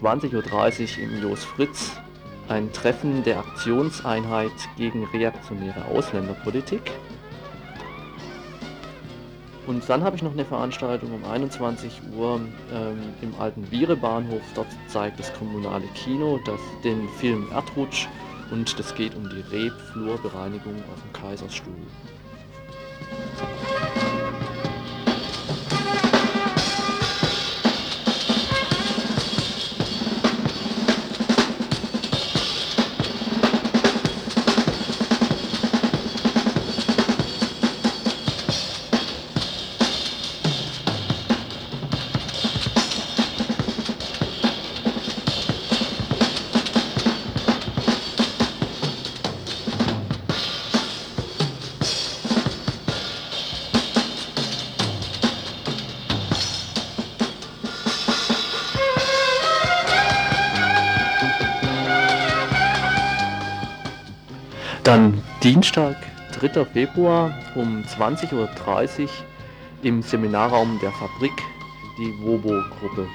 20.30 Uhr im Jos Fritz ein Treffen der Aktionseinheit gegen reaktionäre Ausländerpolitik. Und dann habe ich noch eine Veranstaltung um 21 Uhr ähm, im alten Viere-Bahnhof. Dort zeigt das kommunale Kino das, den Film Erdrutsch und es geht um die Rebflurbereinigung auf dem Kaisersstuhl. Dann Dienstag, 3. Februar um 20.30 Uhr im Seminarraum der Fabrik die Wobo-Gruppe.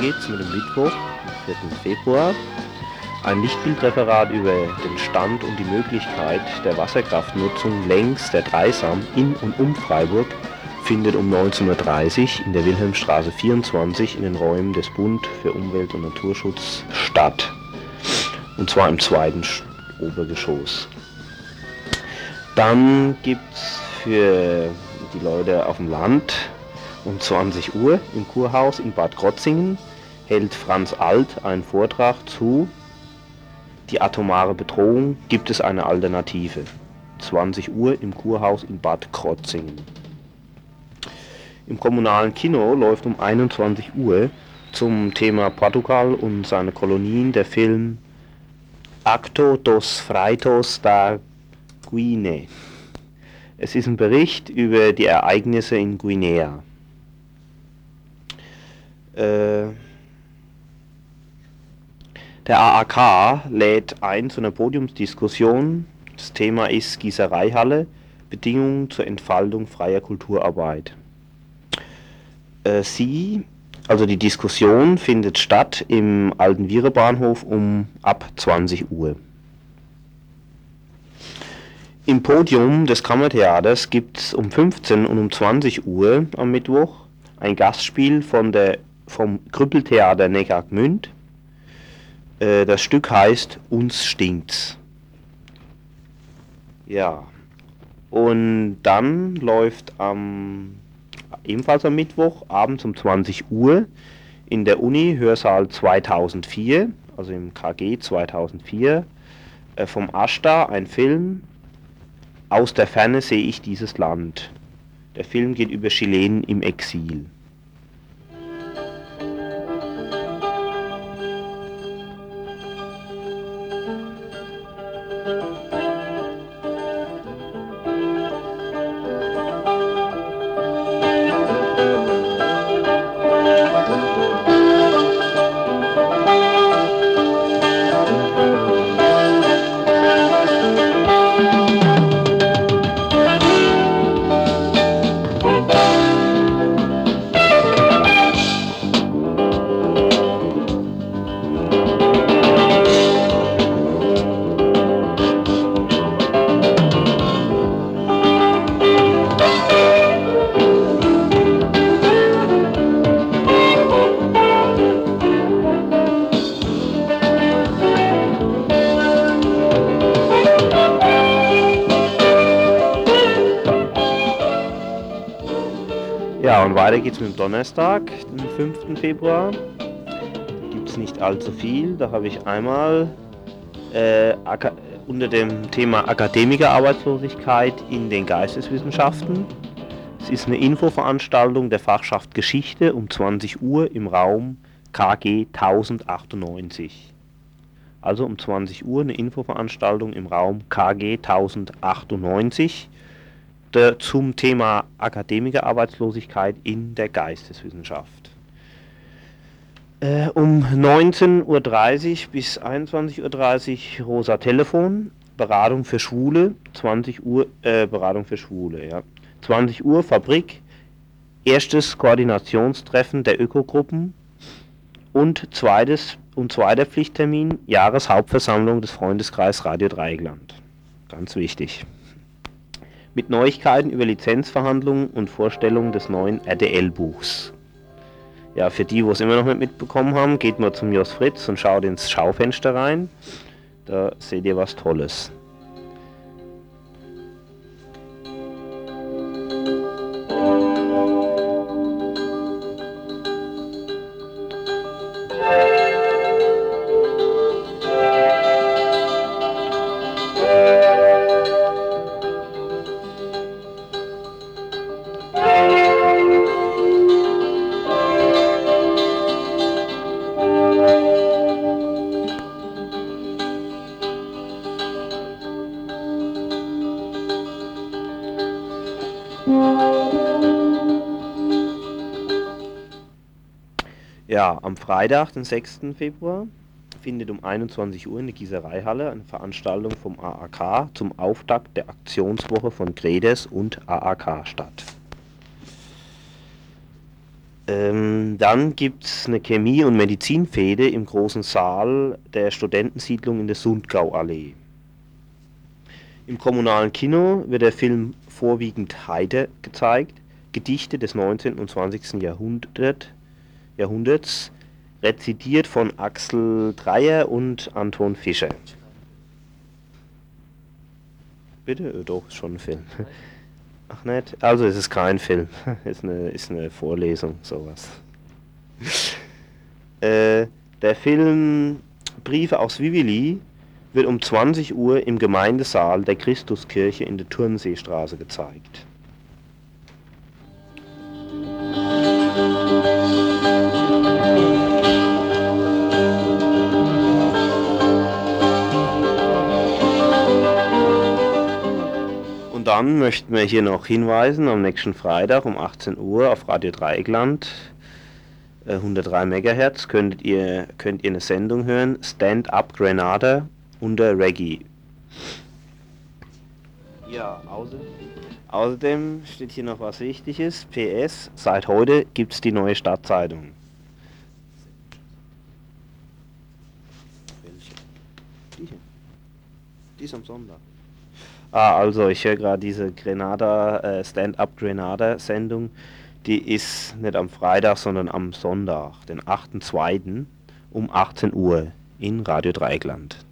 Mittwoch, 4. Februar, ein Lichtbildreferat über den Stand und die Möglichkeit der Wasserkraftnutzung längs der Dreisam in und um Freiburg findet um 19.30 Uhr in der Wilhelmstraße 24 in den Räumen des Bund für Umwelt und Naturschutz statt. Und zwar im zweiten Obergeschoss. Dann gibt es für die Leute auf dem Land um 20 Uhr im Kurhaus in Bad Krotzingen hält Franz Alt einen Vortrag zu Die atomare Bedrohung, gibt es eine Alternative? 20 Uhr im Kurhaus in Bad Krotzingen. Im kommunalen Kino läuft um 21 Uhr zum Thema Portugal und seine Kolonien der Film Acto dos Freitos da Guinea. Es ist ein Bericht über die Ereignisse in Guinea. Äh, der AAK lädt ein zu einer Podiumsdiskussion. Das Thema ist Gießereihalle, Bedingungen zur Entfaltung freier Kulturarbeit. Äh, Sie, also die Diskussion findet statt im alten Vierebahnhof um ab 20 Uhr. Im Podium des Kammertheaters gibt es um 15 und um 20 Uhr am Mittwoch ein Gastspiel von der, vom Krüppeltheater Neckargmünd äh, das Stück heißt Uns stinkt's. Ja. Und dann läuft am ebenfalls am Mittwoch abends um 20 Uhr in der Uni Hörsaal 2004, also im KG 2004, äh, vom Ashta ein Film Aus der Ferne sehe ich dieses Land. Der Film geht über Chilenen im Exil. Weiter geht es mit dem Donnerstag, den 5. Februar. Gibt es nicht allzu viel. Da habe ich einmal äh, unter dem Thema Akademikerarbeitslosigkeit in den Geisteswissenschaften. Es ist eine Infoveranstaltung der Fachschaft Geschichte um 20 Uhr im Raum KG 1098. Also um 20 Uhr eine Infoveranstaltung im Raum KG 1098 der, zum Thema Akademikerarbeitslosigkeit in der Geisteswissenschaft. Äh, um 19.30 Uhr bis 21.30 Uhr Rosa Telefon, Beratung für Schwule, 20 Uhr äh, Beratung für Schwule, ja. 20 Uhr Fabrik, erstes Koordinationstreffen der Ökogruppen und zweites und zweiter Pflichttermin Jahreshauptversammlung des Freundeskreis Radio Dreieckland. Ganz wichtig. Mit Neuigkeiten über Lizenzverhandlungen und Vorstellungen des neuen RDL-Buchs. Ja, für die, wo es immer noch nicht mitbekommen haben, geht mal zum Jos Fritz und schaut ins Schaufenster rein. Da seht ihr was Tolles. Ja, am Freitag, den 6. Februar, findet um 21 Uhr in der Gießereihalle eine Veranstaltung vom AAK zum Auftakt der Aktionswoche von Gredes und AAK statt. Ähm, dann gibt es eine Chemie- und Medizinfehde im großen Saal der Studentensiedlung in der Sundgauallee. Im kommunalen Kino wird der Film vorwiegend Heide gezeigt, Gedichte des 19. und 20. Jahrhunderts Jahrhunderts, rezitiert von Axel Dreyer und Anton Fischer. Bitte? Äh, doch, ist schon ein Film. Ach nicht? Also es ist kein Film. ist eine, ist eine Vorlesung, sowas. äh, der Film Briefe aus Vivili wird um 20 Uhr im Gemeindesaal der Christuskirche in der Turnseestraße gezeigt. Dann möchten wir hier noch hinweisen, am nächsten Freitag um 18 Uhr auf Radio Dreieckland, 103 äh, MHz, könnt ihr, könnt ihr eine Sendung hören, Stand Up Grenada unter Reggae. Ja, außer, außerdem steht hier noch was Wichtiges. PS, seit heute gibt es die neue Stadtzeitung. Welche? Die hier. Die ist am Sonntag. Ah, also ich höre gerade diese Grenada, äh, Stand-Up Grenada Sendung. Die ist nicht am Freitag, sondern am Sonntag, den 8.2. um 18 Uhr in Radio Dreieckland.